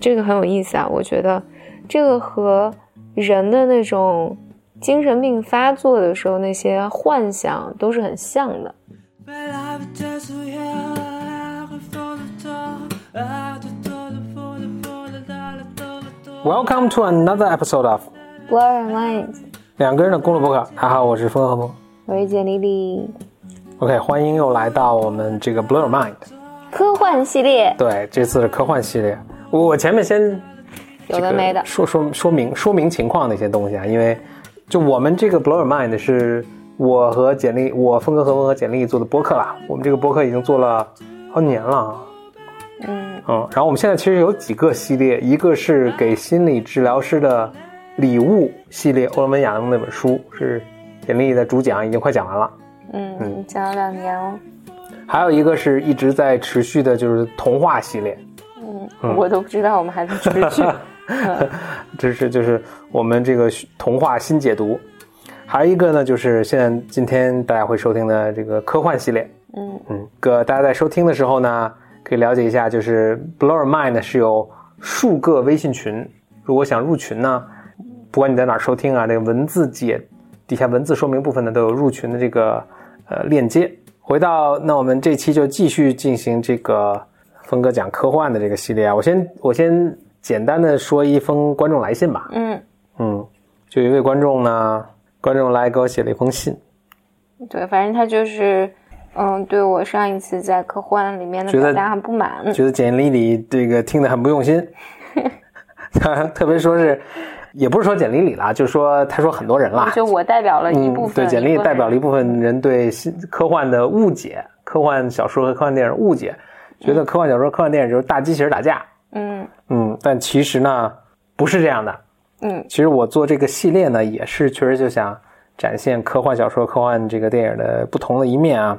这个很有意思啊，我觉得这个和人的那种精神病发作的时候那些幻想都是很像的。Welcome to another episode of Blur Minds，两个人的公路博客。还好，我是风和风，我是简丽丽。OK，欢迎又来到我们这个 Blur Mind 科幻系列。对，这次是科幻系列。我我前面先有的没的，说说说明说明情况的一些东西啊，因为就我们这个 Blow Your Mind 是我和简历，我峰哥和我和简历做的播客啦。我们这个播客已经做了好几年了啊。嗯嗯，然后我们现在其实有几个系列，一个是给心理治疗师的礼物系列，欧罗门亚龙那本书是简历的主讲，已经快讲完了。嗯，讲了两年哦，还有一个是一直在持续的，就是童话系列，嗯，我都不知道我们还在追剧。这是就是我们这个童话新解读，还有一个呢，就是现在今天大家会收听的这个科幻系列。嗯嗯，个大家在收听的时候呢，可以了解一下，就是 Blow Mind 是有数个微信群，如果想入群呢，不管你在哪儿收听啊，这个文字解底下文字说明部分呢都有入群的这个呃链接。回到那我们这期就继续进行这个峰哥讲科幻的这个系列啊，我先我先简单的说一封观众来信吧。嗯，嗯，就一位观众呢，观众来给我写了一封信，对，反正他就是，嗯，对我上一次在科幻里面的表达很不满。觉得简历里这个听得很不用心，他特别说是，也不是说简历里啦，就是说他说很多人啦，就我代表了一部嗯，分，对，简历代表了一部分人对新科幻的误解，科幻小说和科幻电影误解，觉得科幻小说、科幻电影就是大机器人打架，嗯嗯，但其实呢不是这样的，嗯其实我做这个系列呢，也是确实就想展现科幻小说、科幻这个电影的不同的一面啊。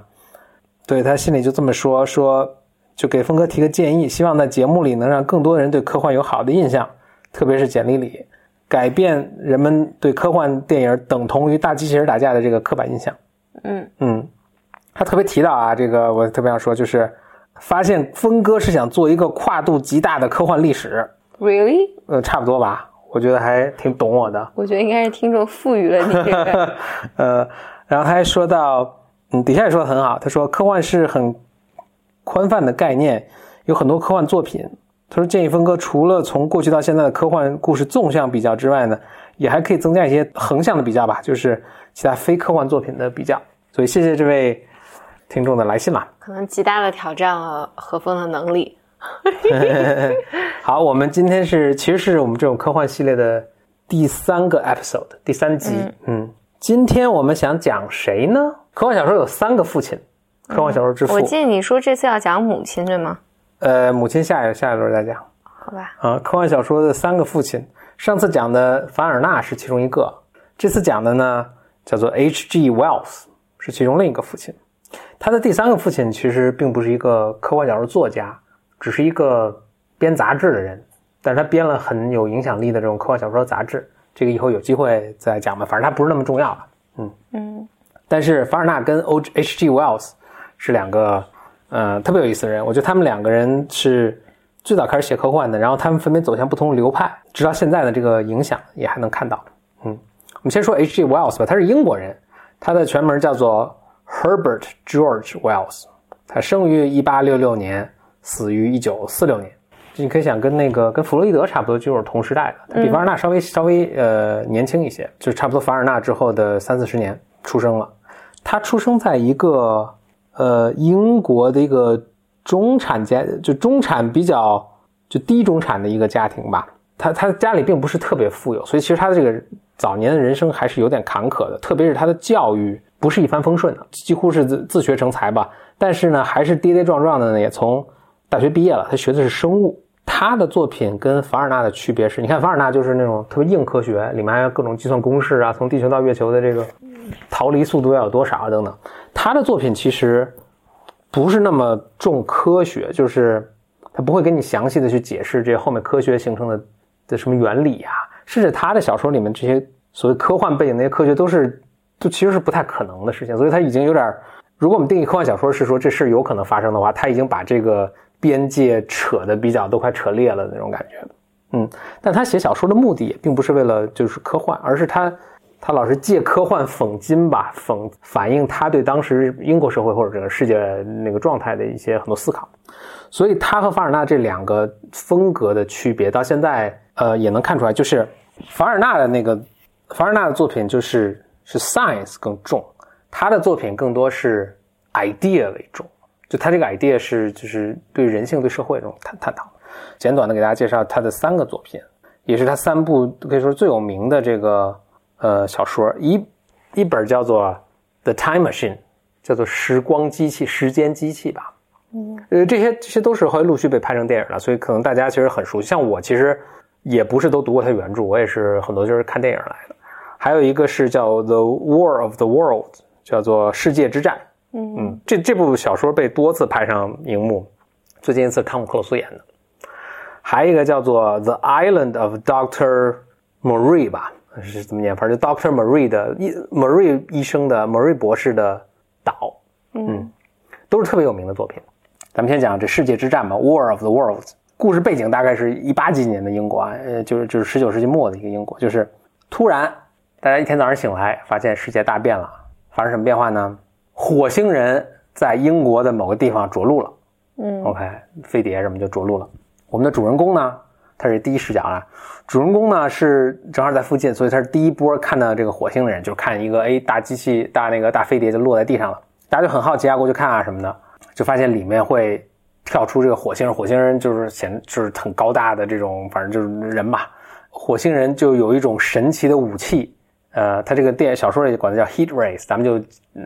对他心里就这么说，说就给峰哥提个建议，希望在节目里能让更多人对科幻有好的印象，特别是简历里，改变人们对科幻电影等同于大机器人打架的这个刻板印象。嗯嗯，他特别提到啊，这个我特别想说，就是发现峰哥是想做一个跨度极大的科幻历史，，really？呃，差不多吧，我觉得还挺懂我的。我觉得应该是听众赋予了你这个，呃，然后他还说到，嗯，底下也说的很好，他说科幻是很宽泛的概念，有很多科幻作品。他说建议峰哥除了从过去到现在的科幻故事纵向比较之外呢，也还可以增加一些横向的比较吧，就是其他非科幻作品的比较。所以谢谢这位听众的来信了。可能极大的挑战了何峰的能力。好，我们今天是其实是我们这种科幻系列的第三个 episode，第三集。嗯今天我们想讲谁呢？科幻小说有三个父亲，科幻小说之父。我记得你说这次要讲母亲对吗？呃，母亲下一下一轮再讲好吧，啊。科幻小说的三个父亲，上次讲的凡尔纳是其中一个，这次讲的呢叫做 H.G. Wells，是其中另一个父亲。他的第三个父亲其实并不是一个科幻小说作家，只是一个编杂志的人，但是他编了很有影响力的这种科幻小说杂志。这个以后有机会再讲吧，反正他不是那么重要了。嗯嗯但是凡尔纳跟 O H.G. Wells 是两个呃特别有意思的人，我觉得他们两个人是最早开始写科幻的，然后他们分别走向不同的流派，直到现在的这个影响也还能看到。嗯，我们先说 H.G. Wells 吧，他是英国人，他的全名叫做 Herbert George Wells，他生于1866年，死于1946年。你可以想跟那个跟弗洛伊德差不多，就是同时代的，他比凡尔纳稍微稍微呃年轻一些，就是差不多凡尔纳之后的三四十年出生了。他出生在一个呃英国的一个中产家，就中产比较就低中产的一个家庭吧。他他家里并不是特别富有，所以其实他的这个早年的人生还是有点坎坷的，特别是他的教育不是一帆风顺的，几乎是自自学成才吧。但是呢，还是跌跌撞撞的呢，也从大学毕业了。他学的是生物。他的作品跟凡尔纳的区别是，你看凡尔纳就是那种特别硬科学，里面还有各种计算公式啊，从地球到月球的这个逃离速度要有多少啊等等。他的作品其实不是那么重科学，就是他不会跟你详细的去解释这后面科学形成的的什么原理啊，甚至他的小说里面这些所谓科幻背景那些科学都是就其实是不太可能的事情，所以他已经有点，如果我们定义科幻小说是说这事有可能发生的话，他已经把这个边界扯的比较都快扯裂了那种感觉。嗯，但他写小说的目的也并不是为了就是科幻，而是他他老是借科幻讽今吧，讽反映他对当时英国社会或者整个世界那个状态的一些很多思考。所以他和凡尔纳这两个风格的区别，到现在呃也能看出来，就是凡尔纳的那个凡尔纳的作品就是是 science 更重，他的作品更多是 idea 为重，就他这个 idea 是就是对人性对社会这种探探讨。简短的给大家介绍他的三个作品，也是他三部可以说最有名的这个呃小说，一一本叫做《The Time Machine》，叫做时光机器、时间机器吧。嗯呃，这些这些都是后来陆续被拍成电影了，所以可能大家其实很熟悉。像我其实也不是都读过他原著，我也是很多就是看电影来的。还有一个是叫《The War of the World》，叫做《世界之战》。嗯嗯，这这部小说被多次拍上荧幕，最近一次汤姆克鲁斯演的。还有一个叫做《The Island of Doctor Marie》吧，是怎么念？反正就 Doctor Marie 的医 Marie 医生的 Marie 博士的岛，嗯都是特别有名的作品。咱们先讲这世界之战吧，《War of the Worlds》。故事背景大概是一八几年的英国啊，呃，就是就是十九世纪末的一个英国，就是突然大家一天早上醒来，发现世界大变了。发生什么变化呢？火星人在英国的某个地方着陆了。嗯 OK，飞碟什么就着陆了。我们的主人公呢，他是第一视角啊。主人公呢是正好在附近，所以他是第一波看到这个火星的人，就是看一个哎大机器大那个大飞碟就落在地上了，大家就很好奇啊，过去看啊什么的，就发现里面会跳出这个火星人，火星人就是显就是很高大的这种，反正就是人吧。火星人就有一种神奇的武器，呃，他这个电影小说里管它叫 heat rays，咱们就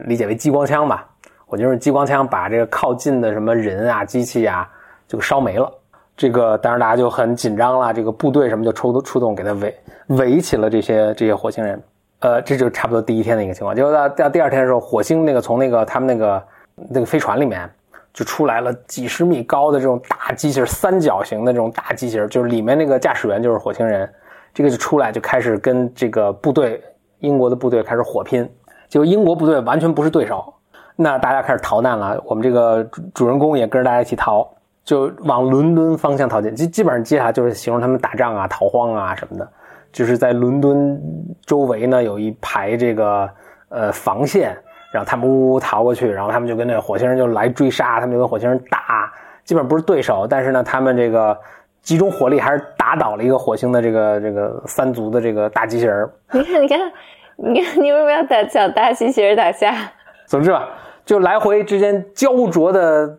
理解为激光枪吧。我就是激光枪把这个靠近的什么人啊、机器啊就烧没了。这个当然大家就很紧张了，这个部队什么就出出动给他围围起了这些这些火星人。呃，这就差不多第一天的一个情况。结果到到第二天的时候，火星那个从那个他们那个那个飞船里面就出来了几十米高的这种大机器人，三角形的这种大机器人，就是里面那个驾驶员就是火星人，这个就出来就开始跟这个部队英国的部队开始火拼，结果英国部队完全不是对手，那大家开始逃难了，我们这个主主人公也跟着大家一起逃，就往伦敦方向逃进。基基本上接下来就是形容他们打仗啊、逃荒啊什么的，就是在伦敦周围呢有一排这个呃防线，然后他们呜呜逃过去，然后他们就跟那个火星人就来追杀，他们就跟火星人打，基本上不是对手，但是呢，他们这个集中火力还是打倒了一个火星的这个这个三足的这个大机器人。你看，你看，你看，你为什么要打小大机器人打架？总之吧，就来回之间焦灼的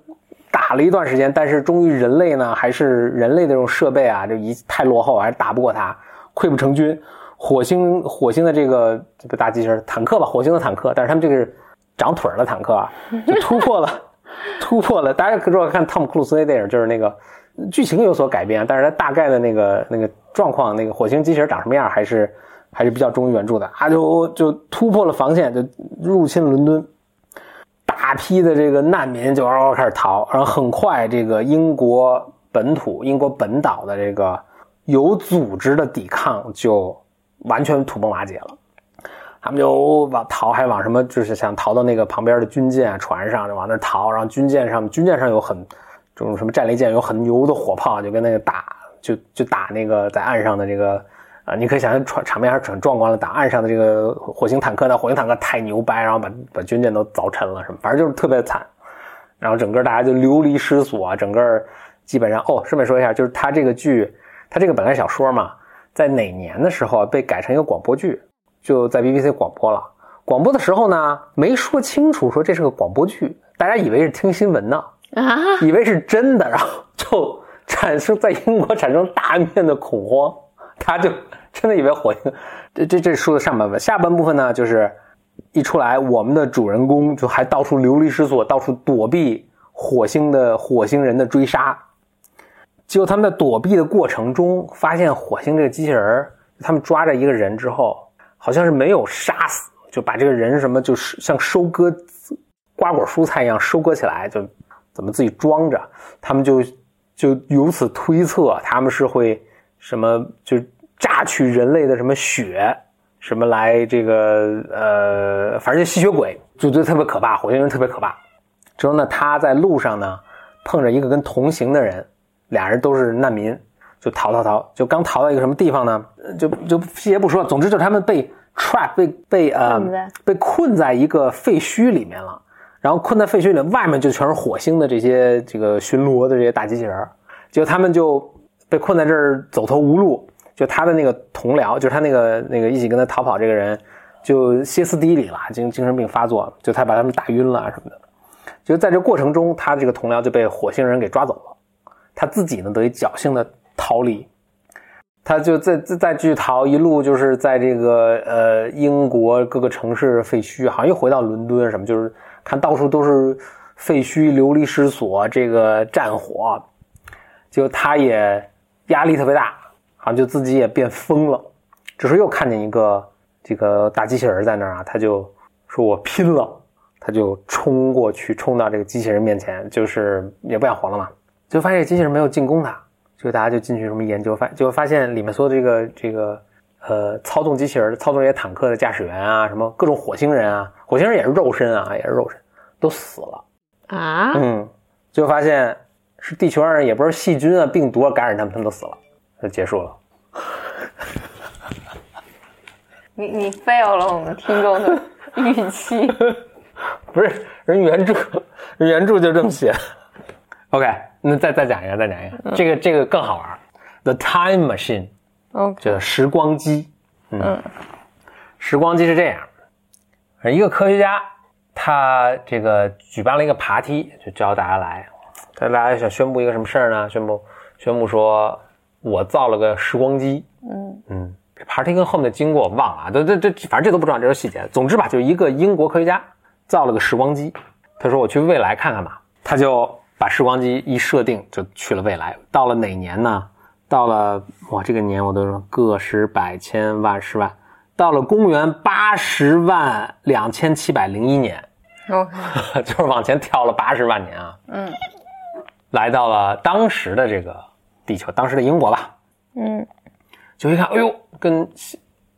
打了一段时间，但是终于人类呢，还是人类的这种设备啊，就一太落后，还是打不过他，溃不成军。火星火星的这个这个大机器人坦克吧，火星的坦克，但是他们这个是长腿儿的坦克啊，就突破了，突破了。大家如果看汤姆克鲁斯那电影，就是那个剧情有所改变，但是它大概的那个那个状况，那个火星机器人长什么样，还是还是比较忠于原著的啊，就就突破了防线，就入侵伦敦。大批的这个难民就嗷嗷开始逃，然后很快这个英国本土、英国本岛的这个有组织的抵抗就完全土崩瓦解了。他们就往逃，还往什么，就是想逃到那个旁边的军舰啊船上，就往那逃。然后军舰上，军舰上有很这种什么战列舰，有很牛的火炮，就跟那个打，就就打那个在岸上的这个。啊，你可以想象场场面还是很壮观的，打岸上的这个火星坦克，那火星坦克太牛掰，然后把把军舰都凿沉了，什么，反正就是特别惨。然后整个大家就流离失所啊，整个基本上哦，顺便说一下，就是他这个剧，他这个本来小说嘛，在哪年的时候被改成一个广播剧，就在 BBC 广播了。广播的时候呢，没说清楚说这是个广播剧，大家以为是听新闻呢，啊，以为是真的，然后就产生在英国产生大面的恐慌。他就真的以为火星，这这这是书的上半部分，下半部分呢，就是一出来，我们的主人公就还到处流离失所，到处躲避火星的火星人的追杀。结果他们在躲避的过程中，发现火星这个机器人儿，他们抓着一个人之后，好像是没有杀死，就把这个人什么就是像收割瓜果蔬菜一样收割起来，就怎么自己装着，他们就就由此推测他们是会。什么就榨取人类的什么血，什么来这个呃，反正就吸血鬼，就觉得特别可怕，火星人特别可怕。之后呢，他在路上呢碰着一个跟同行的人，俩人都是难民，就逃逃逃，就刚逃到一个什么地方呢？呃就就细节不说，总之就是他们被 trap 被被呃被困在一个废墟里面了，然后困在废墟里，外面就全是火星的这些这个巡逻的这些大机器人儿，结果他们就被困在这儿走投无路，就他的那个同僚，就是他那个那个一起跟他逃跑这个人，就歇斯底里了，精精神病发作，就他把他们打晕了啊什么的。就在这过程中，他这个同僚就被火星人给抓走了，他自己呢得以侥幸的逃离。他就再再再继续逃，一路就是在这个呃英国各个城市废墟，好像又回到伦敦什么，就是看到处都是废墟、流离失所，这个战火，就他也压力特别大，好像就自己也变疯了。这时又看见一个这个大机器人在那儿啊，他就说我拼了，他就冲过去，冲到这个机器人面前，就是也不想活了嘛，就发现机器人没有进攻他，就大家就进去什么研究，发就发现里面所有这个这个呃操纵机器人、操纵这些坦克的驾驶员啊，什么各种火星人啊，火星人也是肉身啊，也是肉身，都死了。啊，嗯，最后发现是地球上也不是细菌啊、病毒啊感染他们，他们都死了，就结束了。你你 fail 了我们听众的预期。不是人原著，人原著就这么写。OK，那再再讲一个，再讲一个，这个这个更好玩。The Time Machine，OK，叫时光机。嗯时光机是这样，一个科学家，他这个举办了一个爬梯，就叫大家来。他大家想宣布一个什么事儿呢？宣布宣布说，我造了个时光机。嗯嗯，这爬梯跟后面的经过我忘了啊，这这这，反正这都不重要，这是细节。总之吧，就一个英国科学家造了个时光机，他说我去未来看看吧，他就把时光机一设定，就去了未来。到了哪年呢？到了哇，这个年我都说个十百千万十万，到了公元八十万两千七百零一年 就是往前跳了八十万年啊，嗯来到了当时的这个地球，当时的英国吧。嗯就一看，哎呦，跟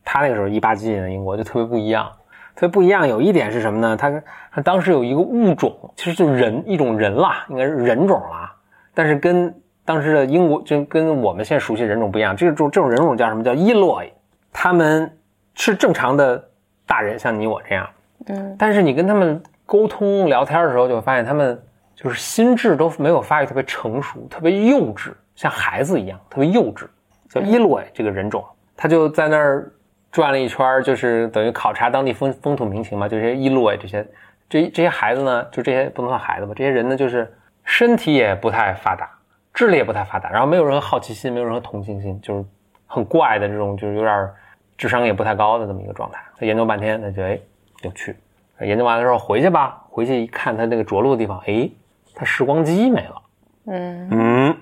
他那个时候一八几年的英国就特别不一样，特别不一样。有一点是什么呢？他他当时有一个物种，其实就是人一种人啦，应该是人种啦，但是跟当时的英国就跟我们现在熟悉的人种不一样。这种这种人种叫什么叫伊洛伊？他们是正常的大人，像你我这样，嗯但是你跟他们沟通聊天的时候，就会发现他们就是心智都没有发育特别成熟，特别幼稚，像孩子一样，特别幼稚。叫伊洛伊这个人种，他就在那儿转了一圈儿，就是等于考察当地风风土民情嘛。就这些伊洛伊这些这这些孩子呢，就这些不能算孩子吧，这些人呢，就是身体也不太发达，智力也不太发达，然后没有任何好奇心，没有任何同情心，就是很怪的这种，就是有点智商也不太高的这么一个状态。他研究半天，他就哎有趣。研究完了之后回去吧，回去一看他那个着陆的地方，哎，他时光机没了。嗯，嗯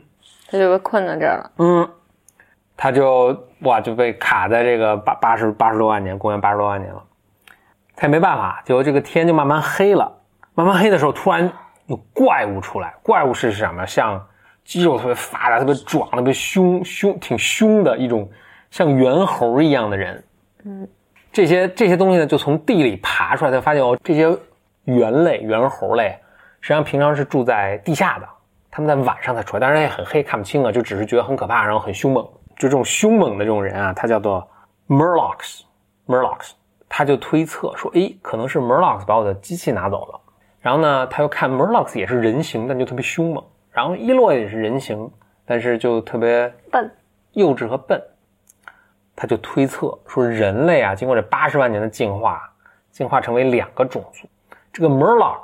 他就被困在这儿了。嗯，他就哇就被卡在这个八八十八十多万年，公元八十多万年了。他也没办法，结果这个天就慢慢黑了。慢慢黑的时候，突然有怪物出来。怪物是什么？像肌肉特别发达、特别壮、特别凶凶挺凶的一种像猿猴一样的人。嗯，这些这些东西呢，就从地里爬出来，他发现哦，这些猿类、猿猴类实际上平常是住在地下的，他们在晚上才出来，当然也很黑，看不清啊，就只是觉得很可怕，然后很凶猛。就这种凶猛的这种人啊，他叫做。Murlocs，他就推测说，诶，可能是 Murlocs 把我的机器拿走了。然后呢，他又看 Murlocs 也是人形，但就特别凶猛。然后伊洛也是人形，但是就特别笨，幼稚和笨。他就推测说，人类啊，经过这八十万年的进化，进化成为两个种族。这个 Murloc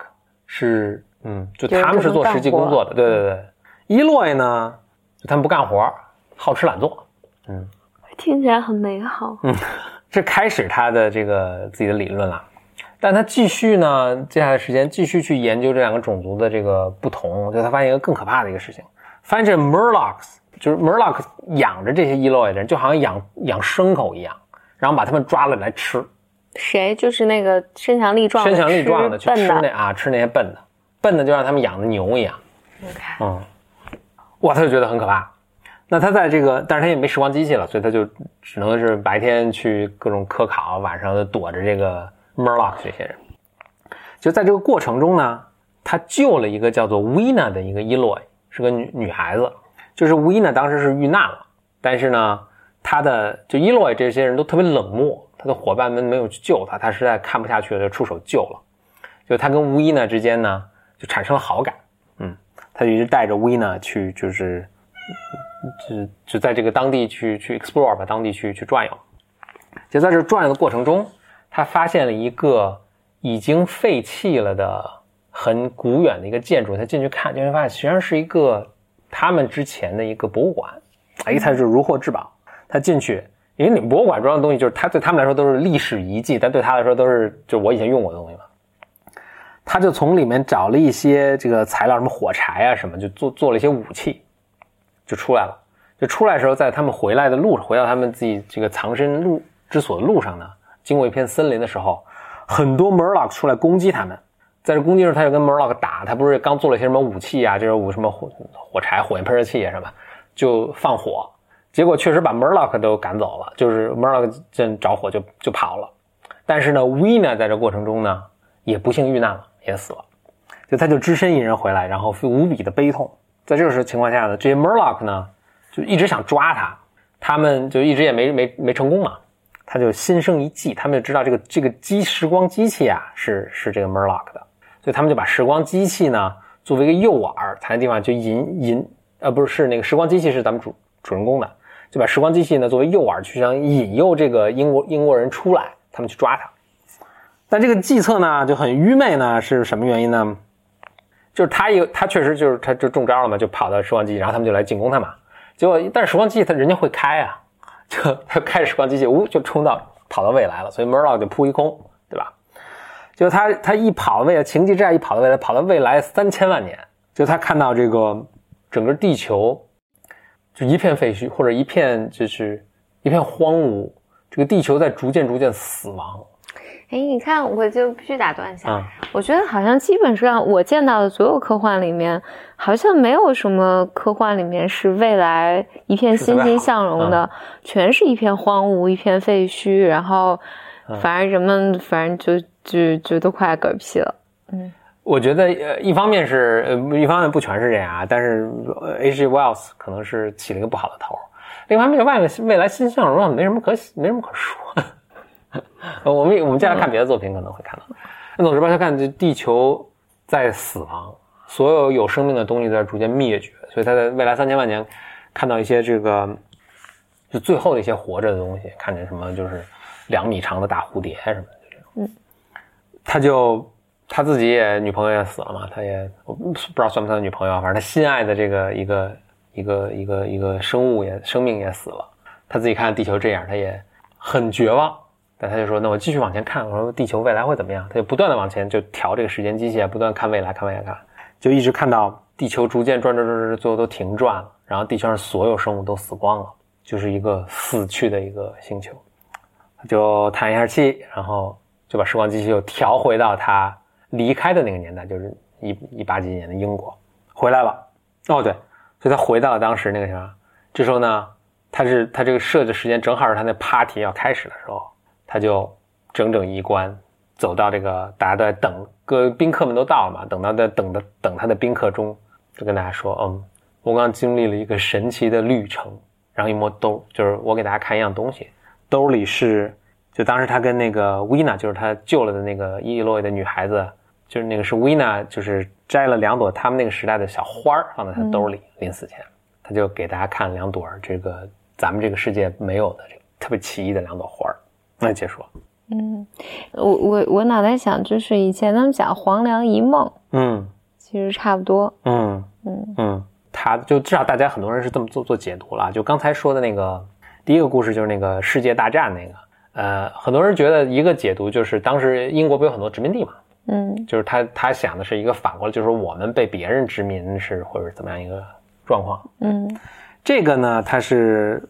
是，嗯，就就是他们是做实际工作的，对对对。伊洛呢，就他们不干活，好吃懒做。听起来很美好。嗯这开始他的这个自己的理论了，但他继续呢，接下来时间继续去研究这两个种族的这个不同，就他发现一个更可怕的一个事情，发现这 Murlocs 就是 Murlocs 养着这些伊洛伊的人，就好像养养牲口一样，然后把他们抓了来吃，谁？就是那个身强力壮的、身强力壮的去吃那啊吃那些笨的，笨的就让他们养的牛一样，OK，嗯，哇，他就觉得很可怕。那他在这个，但是他也没时光机器了，所以他就只能是白天去各种科考，晚上躲着这个 Murlock 这些人。就在这个过程中呢，他救了一个叫做 Wina 的一个 Eloy，是个女女孩子，就是 Wina 当时是遇难了，但是呢，他的就 Eloy 这些人都特别冷漠，他的伙伴们没有去救他，他实在看不下去了，就出手救了。就他跟 Wina 之间呢，就产生了好感，嗯，他就一直带着 Wina 去，就是就就在这个当地去去 explore 吧，当地去去转悠。就在这转悠的过程中，他发现了一个已经废弃了的很古远的一个建筑。他进去看，就会发现实际上是一个他们之前的一个博物馆。哎，他就如获至宝。他进去，因为你博物馆装的东西，就是他对他们来说都是历史遗迹，但对他来说都是就我以前用过的东西嘛。他就从里面找了一些这个材料，什么火柴啊什么，就做做了一些武器，就出来了。就出来的时候，在他们回来的路上，回到他们自己这个藏身路之所的路上呢，经过一片森林的时候，很多 murlock 出来攻击他们。在这攻击的时候，他就跟 murlock 打，他不是刚做了些什么武器啊，这种武什么火火柴、火焰喷射器啊什么，就放火，结果确实把 murlock 都赶走了，就是 murlock 正着火就就跑了。但是呢，Wina 在这过程中呢，也不幸遇难了，也死了。就他就只身一人回来，然后无比的悲痛。在这个情况下呢，这些 Murlock 呢，就一直想抓他，他们就一直也没没没成功嘛。他就心生一计，他们就知道这个这个机时光机器啊是是这个 Murlock 的，所以他们就把时光机器呢作为一个诱饵，他那地方就引引呃不是是那个时光机器是咱们主主人公的，就把时光机器呢作为诱饵去想引诱这个英国英国人出来，他们去抓他。但这个计策呢就很愚昧呢，是什么原因呢？就是他有他确实就是他就中招了嘛，就跑到时光机，然后他们就来进攻他嘛。结果但是时光机器他人家会开啊，就他开着时光机器，呜就冲到跑到未来了，所以 Murl 就扑一空，对吧？就他他一跑到未来，情急之下一跑到未来，跑到未来三千万年，就他看到这个整个地球就一片废墟，或者一片就是一片荒芜，这个地球在逐渐逐渐死亡。哎，你看，我就必须打断一下。啊我觉得好像基本上我见到的所有科幻里面，好像没有什么科幻里面是未来一片欣欣向荣的，全是一片荒芜、一片废墟，然后反正人们反正就就就都快嗝屁了。嗯我觉得呃，一方面是呃，一方面不全是这样啊，但是呃 H.G. Wells 可能是起了一个不好的头。另一方面，外面未来欣欣向荣啊，没什么可没什么可说。呃 我们我们接下来看别的作品可能会看到。那总之吧，他看这地球在死亡，所有有生命的东西在逐渐灭绝，所以他在未来三千万年看到一些这个就最后的一些活着的东西，看见什么就是两米长的大蝴蝶什么的，就这种。他就他自己也女朋友也死了嘛，他也我不知道算不算女朋友啊，反正他心爱的这个一个一个一个一个生物也生命也死了。他自己看地球这样，他也很绝望，那他就说：“那我继续往前看，我说地球未来会怎么样？”他就不断的往前就调这个时间机器，不断看未来，看未来，看，就一直看到地球逐渐转转转转，最后都停转了，然后地球上所有生物都死光了，就是一个死去的一个星球。他就叹一下气，然后就把时光机器又调回到他离开的那个年代，就是一一八几年的英国，回来了。哦，对，所以他回到了当时那个什么，这时候呢，他是他这个设置时间正好是他那 party 要开始的时候，他就整整一关走到这个大家都在等，各宾客们都到了嘛，等到在等的等他的宾客中，就跟大家说，嗯，我刚经历了一个神奇的旅程，然后一摸兜，就是我给大家看一样东西，兜里是就当时他跟那个 Wina，就是他救了的那个伊洛伊的女孩子，就是那个是 Wina，就是摘了两朵他们那个时代的小花儿放在他兜里，临死前，他就给大家看两朵这个咱们这个世界没有的这个特别奇异的两朵花儿。那结束了。嗯，我我我脑袋想，就是以前他们讲黄粱一梦，嗯其实差不多。嗯嗯嗯，他就至少大家很多人是这么做做解读了。就刚才说的那个第一个故事，就是那个世界大战那个，呃，很多人觉得一个解读就是当时英国不有很多殖民地嘛，嗯就是他他想的是一个反过来，就是我们被别人殖民是或者怎么样一个状况。嗯这个呢，它是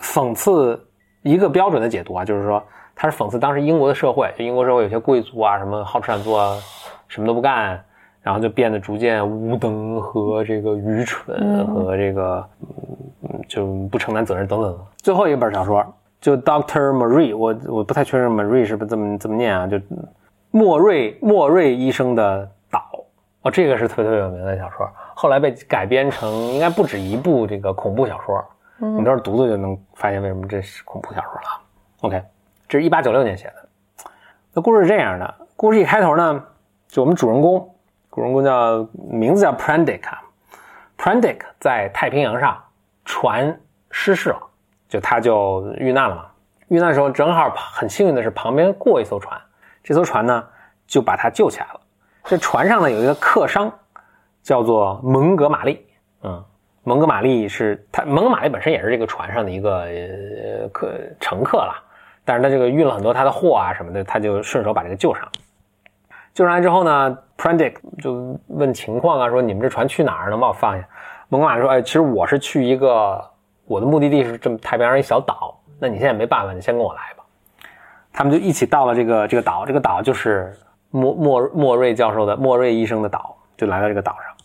讽刺一个标准的解读啊，就是说他是讽刺当时英国的社会，就英国社会有些贵族啊，什么好吃懒做啊，什么都不干，然后就变得逐渐无能和这个愚蠢嗯和这个嗯就不承担责任等等。最后一本小说就 Doctor Marie，我我不太确认 Marie 是不是这么这么念啊，就莫瑞莫瑞医生的岛，哦，这个是特别特别有名的小说，后来被改编成应该不止一部这个恐怖小说。你到时候读读就能发现为什么这是恐怖小说了。OK，这是一八九六年写的。那故事是这样的，故事一开头呢，就我们主人公，主人公叫名字叫 Prandic 啊，Prandic 在太平洋上船失事了，就他就遇难了嘛。遇难的时候正好很幸运的是旁边过一艘船，这艘船呢就把他救起来了。这船上呢有一个客商，叫做蒙哥马利，嗯，蒙哥马利是他蒙哥马利本身也是这个船上的一个呃客乘客啦，但是他这个运了很多他的货啊什么的，他就顺手把这个救上。救上来之后呢，Prandick 就问情况啊，说你们这船去哪儿？能把我放下？蒙哥马利说，哎，其实我是去一个我的目的地是这么太平洋一小岛，那你现在没办法，你先跟我来吧。他们就一起到了这个这个岛，这个岛就是莫莫莫瑞教授的莫瑞医生的岛，就来到这个岛上。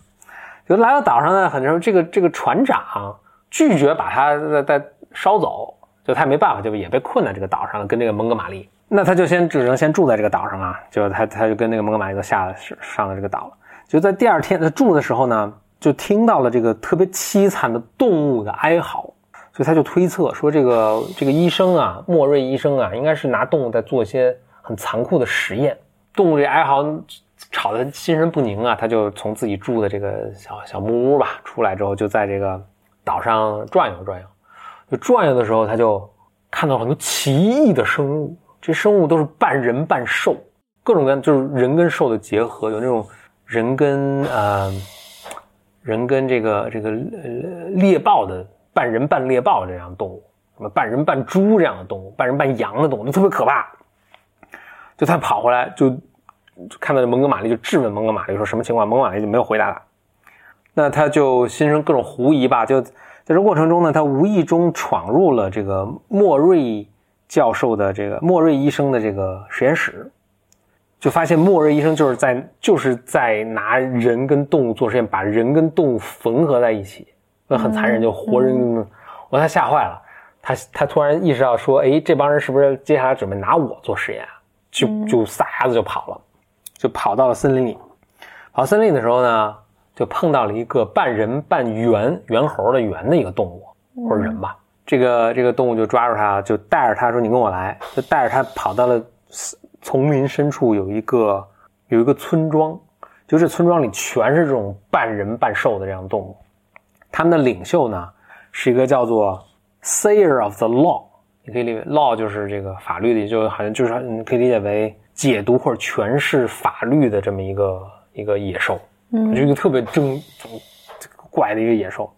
就来到岛上呢，很多时候这个这个船长拒绝把他再再捎走，就他也没办法，就也被困在这个岛上了，跟这个蒙哥马利。那他就先只能先住在这个岛上啊，就他他就跟那个蒙哥马利都下了上了这个岛了。就在第二天他住的时候呢，就听到了这个特别凄惨的动物的哀嚎，所以他就推测说这个这个医生啊，莫瑞医生啊，应该是拿动物在做一些很残酷的实验。动物这哀嚎吵得心神不宁啊，他就从自己住的这个小小木屋吧出来之后，就在这个岛上转悠转悠。就转悠的时候，他就看到很多奇异的生物，这生物都是半人半兽，各种各样就是人跟兽的结合，有那种人跟呃人跟这个这个呃猎豹的半人半猎豹这样的动物，什么半人半猪这样的动物，半人半羊的动物，都特别可怕。就他跑回来就看到蒙哥马利，就质问蒙哥马利说什么情况，蒙哥马利就没有回答他。那他就心生各种狐疑吧，就在这过程中呢，他无意中闯入了这个莫瑞教授的这个莫瑞医生的这个实验室，就发现莫瑞医生就是在就是在拿人跟动物做实验，把人跟动物缝合在一起，那很残忍，就活人。我他吓坏了，他他突然意识到说，哎，这帮人是不是接下来准备拿我做实验啊？就就撒丫子就跑了，就跑到了森林里。跑森林里的时候呢，就碰到了一个半人半猿猿猴的猿的一个动物或者人吧。这个这个动物就抓住他，就带着他说：“你跟我来。”就带着他跑到了丛林深处，有一个有一个村庄，就这村庄里全是这种半人半兽的这样的动物。他们的领袖呢是一个叫做 Sayer of the Law。你可以理解 law 就是这个法律的，就好像就是你可以理解为解读或者诠释法律的这么一个一个野兽，嗯，就一个特别正怪的一个野兽。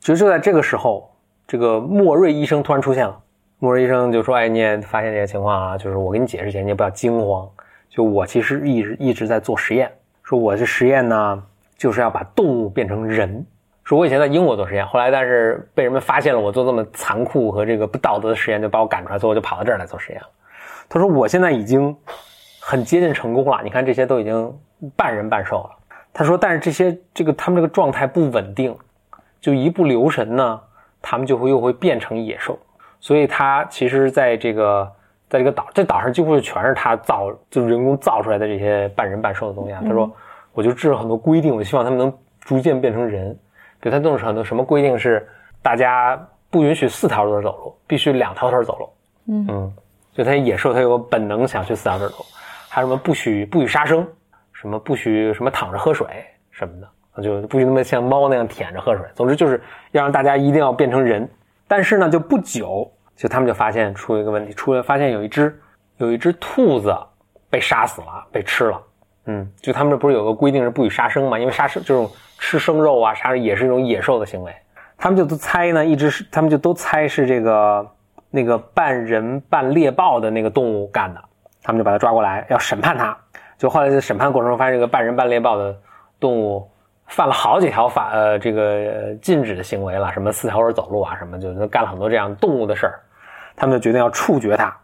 其实就在这个时候，这个莫瑞医生突然出现了。莫瑞医生就说：“哎，你也发现这些情况啊？就是我给你解释前，你也不要惊慌。就我其实一直一直在做实验，说我这实验呢，就是要把动物变成人。”说我以前在英国做实验，后来但是被人们发现了我做这么残酷和这个不道德的实验，就把我赶出来，所以我就跑到这儿来做实验了。他说我现在已经很接近成功了，你看这些都已经半人半兽了。他说，但是这些这个他们这个状态不稳定，就一不留神呢，他们就会又会变成野兽。所以他其实在这个在这个岛，这岛上几乎就全是他造，就是人工造出来的这些半人半兽的东西啊。他说，我就制了很多规定，我希望他们能逐渐变成人。给他弄成很多什么规定是，大家不允许四条腿走路，必须两条腿走路。嗯嗯，就它野兽，它有个本能想去四条腿走。还有什么不许不许杀生，什么不许什么躺着喝水什么的，就不许那么像猫那样舔着喝水。总之就是要让大家一定要变成人。但是呢，就不久，就他们就发现出了一个问题，出了发现有一只有一只兔子被杀死了，被吃了。嗯，就他们这不是有个规定是不许杀生嘛？因为杀生这种吃生肉啊，杀也是一种野兽的行为。他们就都猜呢，一直是他们就都猜是这个那个半人半猎豹的那个动物干的。他们就把他抓过来要审判他。就后来在审判过程中发现，这个半人半猎豹的动物犯了好几条法呃这个呃禁止的行为了，什么四条腿走路啊，什么就干了很多这样动物的事儿。他们就决定要处决他。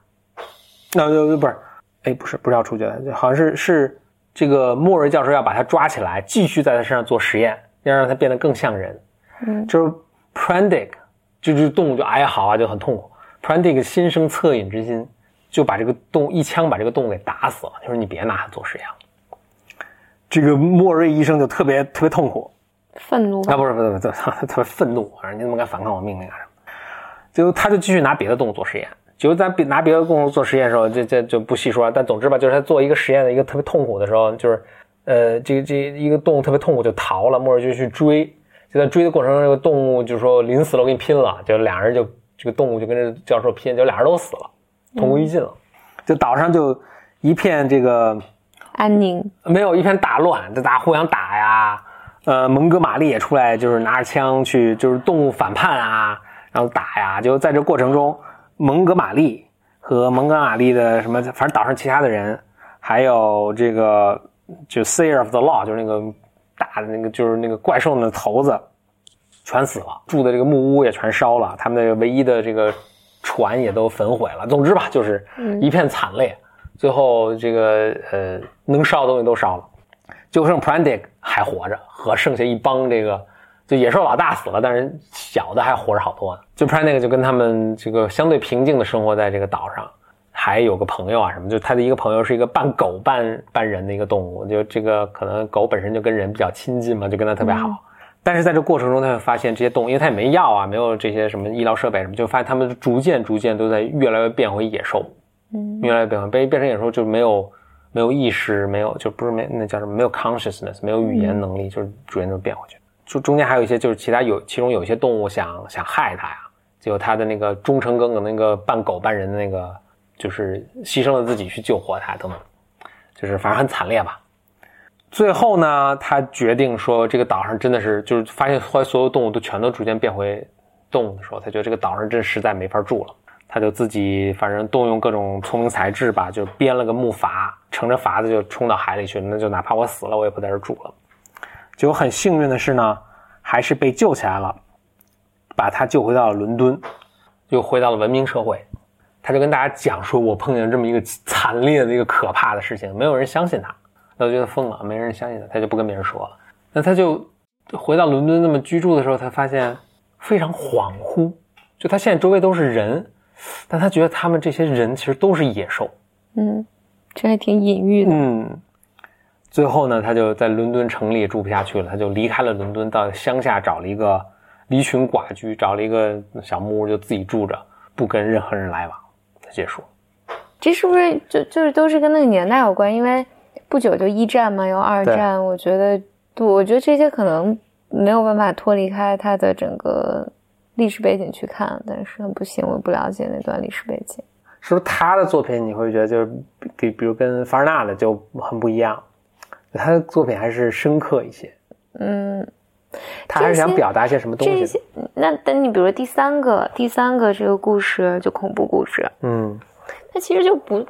那就不是，哎，不是不是要处决他，好像是是。这个莫瑞教授要把他抓起来，继续在他身上做实验，要让他变得更像人。嗯，就是 Prandick，就是动物就哀嚎啊，就很痛苦。Prandic 心生恻隐之心，就把这个动物一枪把这个动物给打死了。就说你别拿它做实验了。这个莫瑞医生就特别特别痛苦，愤怒啊，不是不是不是，特别愤怒，啊，你怎么敢反抗我命令啊什么？就他就继续拿别的动物做实验，就在别拿别的动物做实验的时候，这这就不细说了。但总之吧，就是他做一个实验的一个特别痛苦的时候，就是呃，这个这一个动物特别痛苦就逃了，莫瑞就去追，就在追的过程中，这个动物就说临死了我跟你拼了，就俩人就这个动物就跟这教授拼，就俩人都死了，同归于尽了，就岛上就一片这个。安宁，没有一片大乱，就大家互相打呀。呃，蒙哥马利也出来，就是拿着枪去，就是动物反叛啊，然后打呀。就在这过程中，蒙哥马利和蒙哥马利的什么，反正岛上其他的人，还有这个就 Sayer of the Law，就是那个大的那个就是那个怪兽的头子，全死了，住的这个木屋也全烧了，他们的唯一的这个船也都焚毁了。总之吧，就是一片惨烈。最后这个呃能烧的东西都烧了，就剩 Prandic 还活着，和剩下一帮这个就野兽老大死了，但是小的还活着好多呢。就 Prandic 就跟他们这个相对平静的生活在这个岛上，还有个朋友啊什么，就他的一个朋友是一个半狗半半人的一个动物，就这个可能狗本身就跟人比较亲近嘛，就跟他特别好。但是在这过程中，他会发现这些动物，因为他也没药啊，没有这些什么医疗设备什么，就发现他们逐渐逐渐都在越来越变回野兽。嗯越来越变回被变成野兽就没有没有意识，没有就不是没那叫什么没有 consciousness，没有语言能力，就是逐渐就变回去。就中间还有一些就是其他有其中有一些动物想想害它呀，结果它的那个忠诚耿耿那个半狗半人的那个就是牺牲了自己去救活它等等，就是反正很惨烈吧。最后呢，他决定说这个岛上真的是就是发现后来所有动物都全都逐渐变回动物的时候，他觉得这个岛上真实在没法住了。他就自己反正动用各种聪明才智吧，就编了个木筏，乘着筏子就冲到海里去。那就哪怕我死了，我也不在这住了。结果很幸运的是呢，还是被救起来了，把他救回到了伦敦，又回到了文明社会。他就跟大家讲说，我碰见这么一个惨烈的一个可怕的事情，没有人相信他，他就觉得疯了，没人相信他，他就不跟别人说了。那他就回到伦敦那么居住的时候，他发现非常恍惚，就他现在周围都是人。但他觉得他们这些人其实都是野兽，嗯，这还挺隐喻的。嗯，最后呢，他就在伦敦城里住不下去了，他就离开了伦敦，到乡下找了一个离群寡居，找了一个小木屋就自己住着，不跟任何人来往。他结束。这是不是就就是都是跟那个年代有关？因为不久就一战嘛，有二战，我觉得，我觉得这些可能没有办法脱离开他的整个。历史背景去看，但是不行，我不了解那段历史背景。是不是他的作品你会觉得就是比比如跟凡尔纳的就很不一样？他的作品还是深刻一些。嗯，他还是想表达一些什么东西？这些那等你比如说第三个，第三个这个故事就恐怖故事，嗯，它其实就不，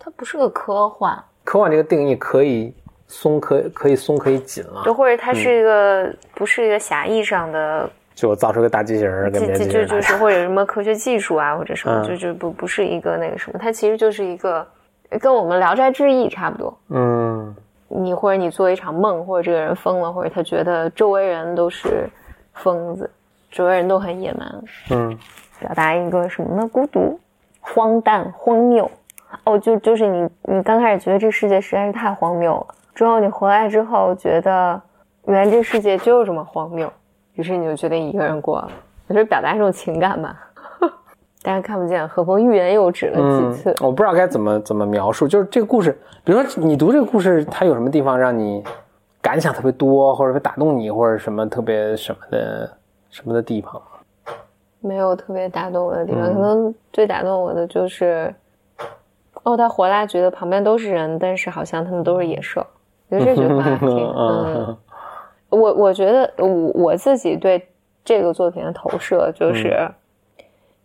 它不是个科幻。科幻这个定义可以松，可可以松，可以紧了。就或者它是一个、不是一个狭义上的。就造出个大机器人，就就就是或者什么科学技术啊，或者什么，嗯就就不不是一个那个什么，它其实就是一个跟我们《聊斋志异》差不多。嗯你或者你做一场梦，或者这个人疯了，或者他觉得周围人都是疯子，周围人都很野蛮，嗯表达一个什么呢？孤独、荒诞、荒谬。哦，就就是你你刚开始觉得这世界实在是太荒谬了，之后你回来之后觉得原来这世界就是这么荒谬。于是你就决定一个人过了，我觉得表达这种情感吧，但是看不见。何鹏欲言又止了几次、嗯，我不知道该怎么怎么描述。就是这个故事，比如说你读这个故事，它有什么地方让你感想特别多，或者说打动你，或者什么特别什么的什么的地方？没有特别打动我的地方，嗯可能最打动我的就是，哦，他回来觉得旁边都是人，但是好像他们都是野兽。我觉得这句话挺嗯。我我觉得我我自己对这个作品的投射就是，嗯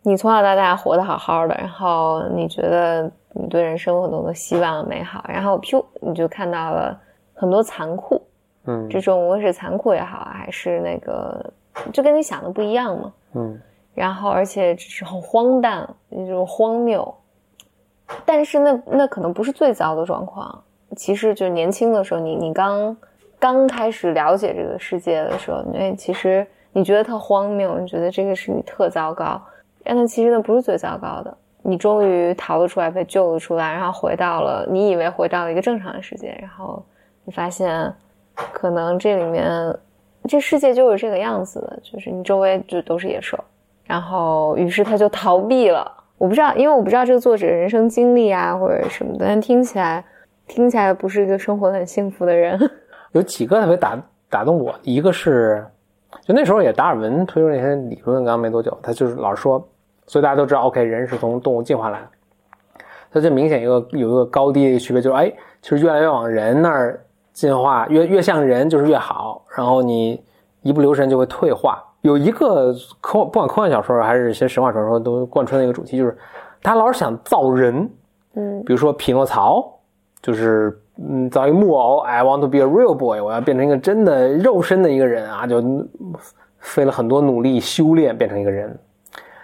你从小到大活得好好的，然后你觉得你对人生有很多的希望美好，然后噗你就看到了很多残酷，嗯这种无论是残酷也好，还是那个就跟你想的不一样嘛，嗯然后而且只是很荒诞，那种荒谬，但是那那可能不是最糟的状况，其实就是年轻的时候，你你刚。刚开始了解这个世界的时候，因为其实你觉得特荒谬，你觉得这个事情特糟糕，但它其实那不是最糟糕的。你终于逃了出来，被救了出来，然后回到了你以为回到了一个正常的世界，然后你发现可能这里面这世界就是这个样子的，就是你周围就都是野兽，然后于是他就逃避了。我不知道，因为我不知道这个作者人生经历啊或者什么的，但听起来听起来不是一个生活很幸福的人。有几个特别打打动我，一个是就那时候也达尔文推出那些理论刚没多久，他就是老是说，所以大家都知道，OK，人是从动物进化来的。它就明显一个有一个高低的区别，就是哎，其实越来越往人那儿进化，越越像人就是越好，然后你一不留神就会退化。有一个科不管科幻小说还是一些神话传说，都贯穿的一个主题，就是他老是想造人，嗯比如说匹诺曹，就是嗯造一个木偶，I want to be a real boy，我要变成一个真的肉身的一个人啊，就费了很多努力修炼变成一个人。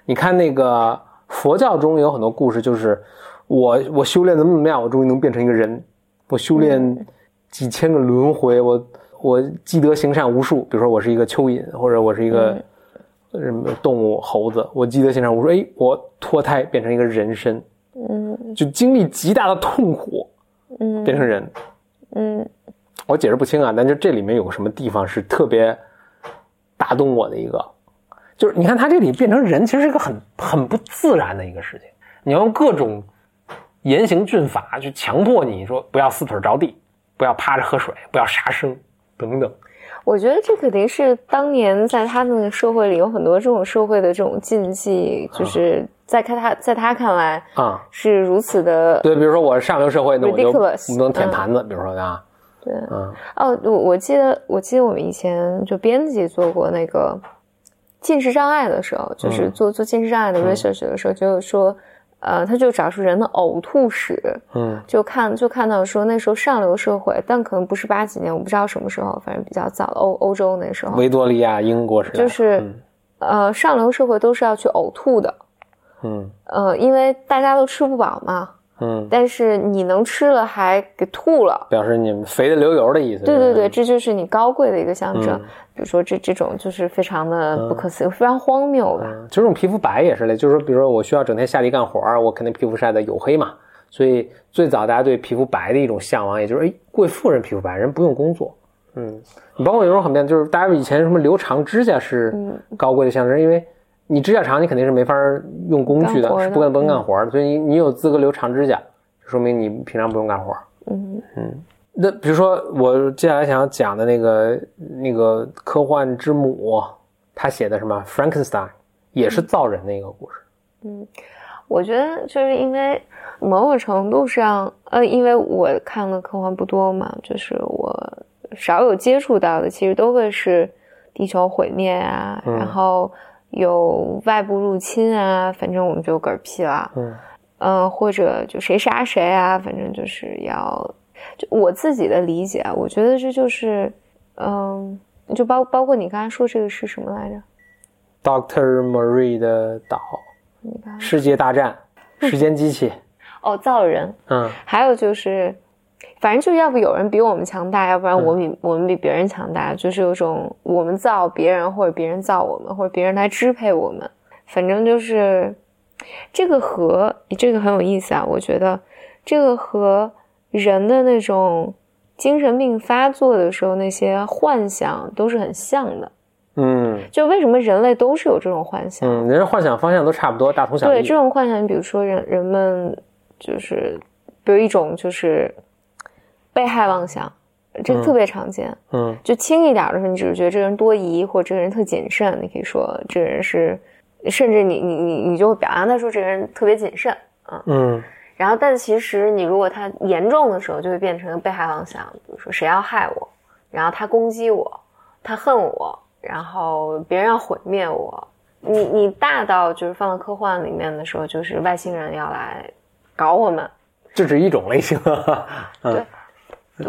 你看那个佛教中有很多故事，就是我我修炼怎么怎么样，我终于能变成一个人。我修炼几千个轮回，我我积德行善无数。比如说我是一个蚯蚓，或者我是一个什么动物猴子，我积德行善无数。哎，我脱胎变成一个人身，嗯就经历极大的痛苦嗯变成人。嗯我解释不清啊，但就这里面有个什么地方是特别打动我的一个，就是你看他这里变成人，其实是一个很很不自然的一个事情。你要用各种严刑峻法去强迫你说不要四腿着地，不要趴着喝水，不要杀生等等。我觉得这肯定是当年在他那个社会里有很多这种社会的这种禁忌，就是在看他在他看来啊、是如此的对，比如说我是上流社会，那我就能舔盘子，比如说啊，对。嗯。哦，我我记得我记得我们以前就编辑做过那个近视障碍的时候，就是嗯。做做近视障碍的 research 的时候，就是说，呃，他就找出人的呕吐史，嗯。就看就看到说那时候上流社会，但可能不是八几年，我不知道什么时候，反正比较早的欧欧洲那时候，维多利亚英国时代，就是嗯。呃上流社会都是要去呕吐的，嗯。呃，因为大家都吃不饱嘛，嗯，但是你能吃了还给吐了。表示你们肥的流油的意思。对对对，这就是你高贵的一个象征。嗯比如说这这种就是非常的不可思议，非常荒谬吧？嗯，就这种皮肤白也是嘞，就是说，比如说我需要整天下地干活儿，我肯定皮肤晒得黝黑嘛。所以最早大家对皮肤白的一种向往，也就是哎，贵妇人皮肤白，人不用工作。嗯，你包括有种很变，就是大家以前什么留长指甲是嗯高贵的象征，因为你指甲长，你肯定是没法用工具的，是不干不能干活的，所以你你有资格留长指甲，说明你平常不用干活。嗯嗯那比如说，我接下来想要讲的那个那个科幻之母，他写的什么《Frankenstein》，也是造人的一个故事。嗯我觉得就是因为某种程度上，呃，因为我看的科幻不多嘛，就是我少有接触到的，其实都会是地球毁灭啊，嗯然后有外部入侵啊，反正我们就嗝屁了。嗯嗯，或者就谁杀谁啊，反正就是要，就我自己的理解啊，我觉得这就是，嗯，就包包括你刚才说这个是什么来着？，Doctor Marie 的岛，世界大战，时间机器。哦，造人，嗯还有就是，反正就要不有人比我们强大，要不然我们比、我们比别人强大，就是有种我们造别人，或者别人造我们，或者别人来支配我们，反正就是这个和这个很有意思啊，我觉得这个和人的那种精神病发作的时候那些幻想都是很像的。嗯就为什么人类都是有这种幻想？嗯，人的幻想方向都差不多，大同小异。对这种幻想，比如说人人们就是，比如一种就是被害妄想，这个特别常见。嗯就轻一点的时候，你只是觉得这个人多疑，或者这个人特谨慎，你可以说这个人是，甚至你你你你就会表扬他说这个人特别谨慎。嗯然后，但其实你如果他严重的时候，就会变成被害妄想，比如说谁要害我，然后他攻击我，他恨我，然后别人要毁灭我。你你大到就是放到科幻里面的时候，就是外星人要来搞我们。这只是一种类型。嗯，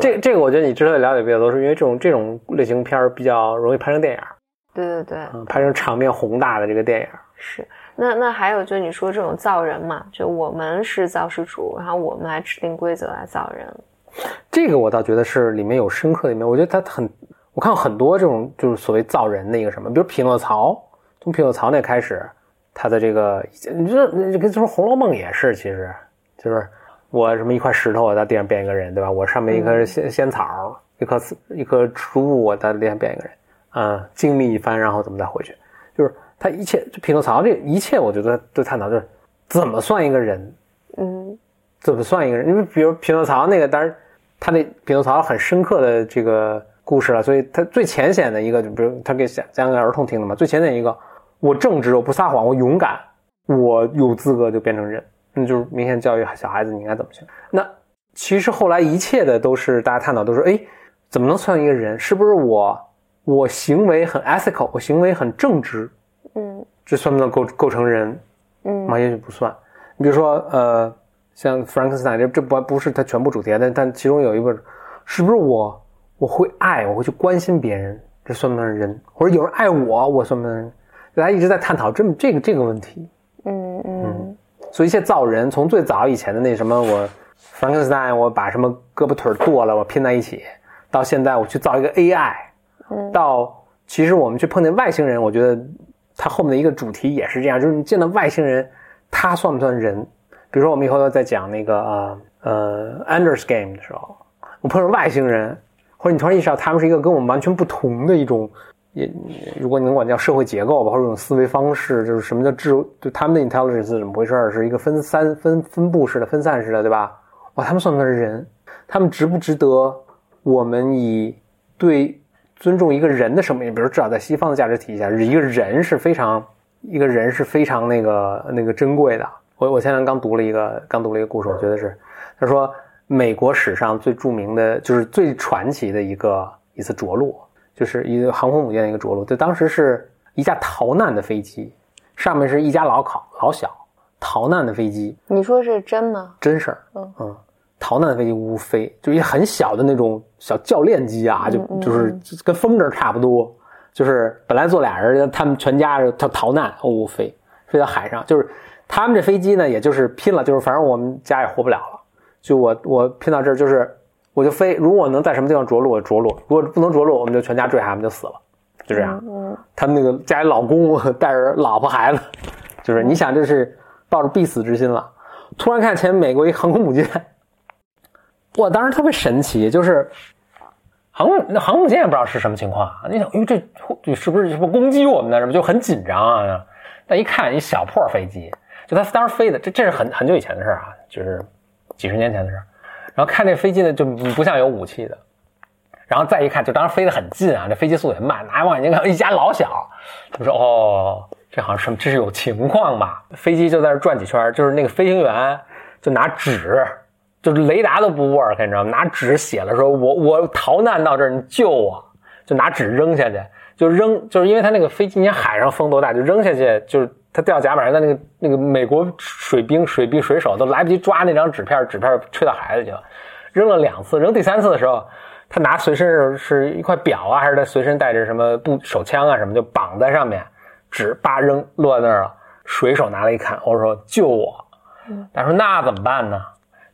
这这个我觉得你之所以了解比较多，是因为这种这种类型片儿比较容易拍成电影儿，对对对，嗯，拍成场面宏大的这个电影儿。是。那那还有就是你说这种造人嘛，就我们是造事主，然后我们来制定规则来造人。这个我倒觉得是里面有深刻的一面，我觉得他很，我看过很多这种就是所谓造人的一个什么，比如匹诺曹，从匹诺曹那开始，他的这个，你知道，你跟说《红楼梦》也是，其实就是我什么一块石头，我在地上变一个人，对吧？我上面一棵仙仙草，一棵一棵植物，我在地上变一个人，啊、经历一番，然后怎么再回去，就是他一切，就匹诺曹这一切，我觉得都探讨就是怎么算一个人，嗯。怎么算一个人？因为比如匹诺曹那个，当然他那匹诺曹很深刻的这个故事了，所以他最浅显的一个，就比如他给讲讲给儿童听的嘛，最浅显一个，我正直，我不撒谎，我勇敢，我有资格就变成人，那就是明显教育小孩子你应该怎么去。那其实后来一切的都是大家探讨都是，哎，怎么能算一个人？是不是我我行为很 ethical，我行为很正直，嗯这算不算构构成人？嗯嘛，也许不算。你比如说，呃，像 Frankenstein 这这不不是它全部主题，但但其中有一个，是不是我我会爱，我会去关心别人，这算不算人？或者有人爱我，我算不算人？大家一直在探讨这么这个这个问题。嗯嗯所以一切造人，从最早以前的那什么我 Frankenstein，我把什么胳膊腿儿剁了，我拼在一起，到现在我去造一个 AI，嗯到其实我们去碰见外星人，我觉得它后面的一个主题也是这样，就是你见到外星人，他算不算人？比如说我们以后要再讲那个呃呃 Ender's Game 的时候，我碰上外星人，或者你突然意识到他们是一个跟我们完全不同的一种。也，如果你能管叫社会结构吧，或者一种思维方式，就是什么叫智，就他们的 intelligence 是怎么回事儿？是一个分三、分分布式的、分散式的，对吧？哇，他们算不算是人？他们值不值得我们以对尊重一个人的什么？比如至少在西方的价值体系下，一个人是非常一个人是非常那个那个珍贵的。我我前两天刚读了一个刚读了一个故事，我觉得是他说美国史上最著名的就是最传奇的一个一次着陆。就是一个航空母舰的一个着陆，就当时是一架逃难的飞机，上面是一家老考老小逃难的飞机，你说是真吗？真事儿，嗯。嗯逃难的飞机呜呜飞，就一很小的那种小教练机啊，就就是跟风筝差不多，就是本来坐俩人，他们全家逃逃难呜呜飞，飞到海上，就是他们这飞机呢，也就是拼了，就是反正我们家也活不了了，就我我拼到这儿就是。我就飞，如果能在什么地方着陆，我着陆；如果不能着陆，我们就全家坠海，我们就死了，就这样。嗯他们那个家里老公 带着老婆孩子，就是你想这是抱着必死之心了。突然看前美国一航空母舰，哇，当时特别神奇，就是航空那航空母舰也不知道是什么情况啊。你想，哎呦，这这是不是什么攻击我们呢？什么就很紧张啊？但一看一小破飞机，就他当时飞的，这这是很很久以前的事儿啊，就是几十年前的事儿。然后看这飞机呢，就不像有武器的。然后再一看，就当时飞得很近啊，这飞机速度也慢，拿望远镜看一家老小，他们说哦，这好像什么，这是有情况吧？飞机就在那转几圈，就是那个飞行员就拿纸，就是雷达都不 work，你知道吗？拿纸写了说，我我逃难到这儿，你救我，就拿纸扔下去，就扔，就是因为他那个飞机，你看海上风多大，就扔下去，就是他掉甲板上，那那个那个美国水兵、水兵、水手都来不及抓那张纸片，纸片吹到海里去了，扔了两次，扔第三次的时候。他拿随身是一块表啊，还是他随身带着什么步手枪啊什么，就绑在上面，纸叭扔落在那儿了。水手拿来一看，我说救我，他说那怎么办呢？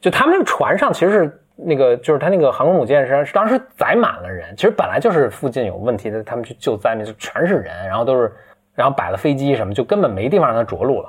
就他们那个船上其实是那个，就是他那个航空母舰上是当时载满了人，其实本来就是附近有问题的，他们去救灾那就全是人，然后都是，然后摆了飞机什么，就根本没地方让他着陆了。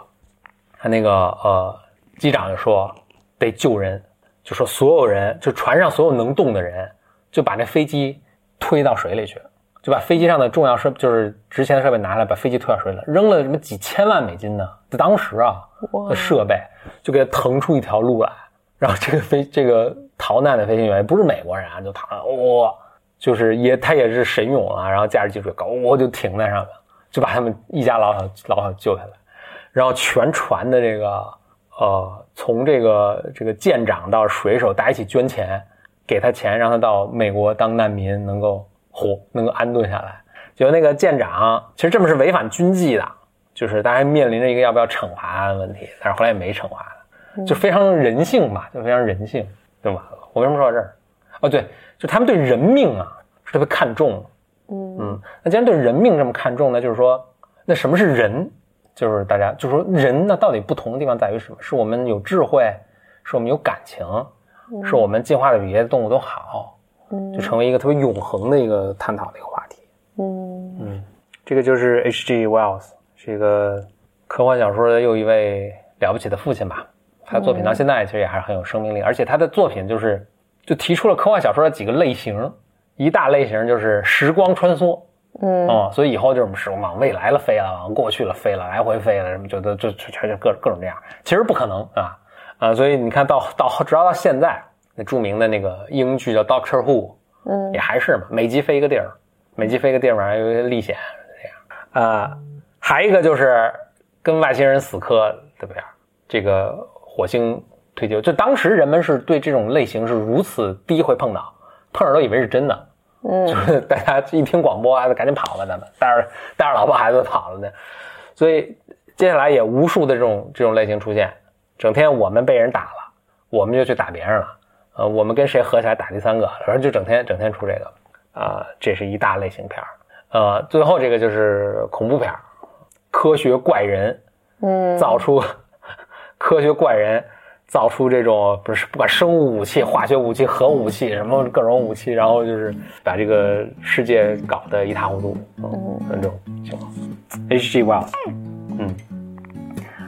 他那个呃机长就说得救人，就说所有人，就船上所有能动的人。就把这飞机推到水里去，就把飞机上的重要设就是值钱的设备拿来，把飞机推到水里，扔了什么几千万美金呢？在当时啊的设备就给他腾出一条路来，然后这个飞这个逃难的飞行员不是美国人啊，就躺，哇、哦，就是也他也是神勇啊，然后驾驶技术也高，我就停在上面，就把他们一家老小老小救下来，然后全船的这个呃从这个这个舰长到水手大家一起捐钱。给他钱，让他到美国当难民，能够活，能够安顿下来。就那个舰长，其实这么是违反军纪的，就是大家面临着一个要不要惩罚的问题，但是后来也没惩罚他，就非常人性吧，就非常人性，就完了？我为什么说到这儿？哦，对，就他们对人命啊是特别看重的。嗯嗯，那既然对人命这么看重呢，就是说，那什么是人？就是大家就是说，人呢到底不同的地方在于什么？是我们有智慧，是我们有感情。是我们进化的比别的动物都好，嗯就成为一个特别永恒的一个探讨的一个话题。嗯嗯，这个就是 H.G. Wells，是一个科幻小说的又一位了不起的父亲吧。他的作品到现在其实也还是很有生命力，而且他的作品就是就提出了科幻小说的几个类型，一大类型就是时光穿梭。嗯哦，所以以后就是往未来了飞了，往过去了飞了，来回飞了，什么觉得这这全就各各种这样，其实不可能啊啊！所以你看到 到直到到现在，那著名的那个英剧叫《Doctor Who》，嗯也还是嘛，每集飞一个地儿，每集飞一个地儿，晚上有一个历险这样啊。还一个就是跟外星人死磕，对不对？这个火星推进，就当时人们是对这种类型是如此第一回碰到，碰着都以为是真的。嗯就是大家一听广播啊，赶紧跑吧，咱们带着带着老婆孩子跑了呢。所以接下来也无数的这种这种类型出现，整天我们被人打了，我们就去打别人了，呃，我们跟谁合起来打第三个，反正就整天整天出这个，啊、这是一大类型片儿。呃，最后这个就是恐怖片儿，科学怪人嗯，造出 科学怪人造出这种不是不管生物武器、化学武器、核武器什么各种武器，然后就是把这个世界搞得一塌糊涂，嗯，那种情况。H.G. Wells，嗯，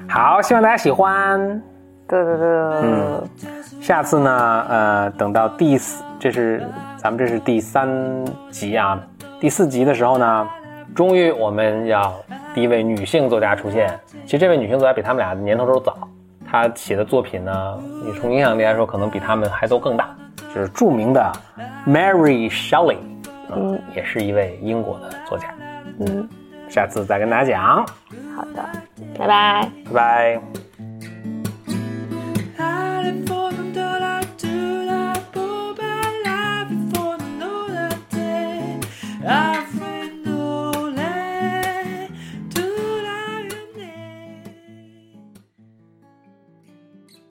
好，希望大家喜欢。对对对，嗯下次呢，呃，等到第四，这是咱们这是第三集啊，第四集的时候呢，终于我们要第一位女性作家出现。其实这位女性作家比他们俩年头都早，她写的作品呢，你从影响力来说，可能比他们还都更大。就是著名的 Mary Shelley，嗯，也是一位英国的作家。嗯，下次再跟大家讲，好的，拜拜。拜拜。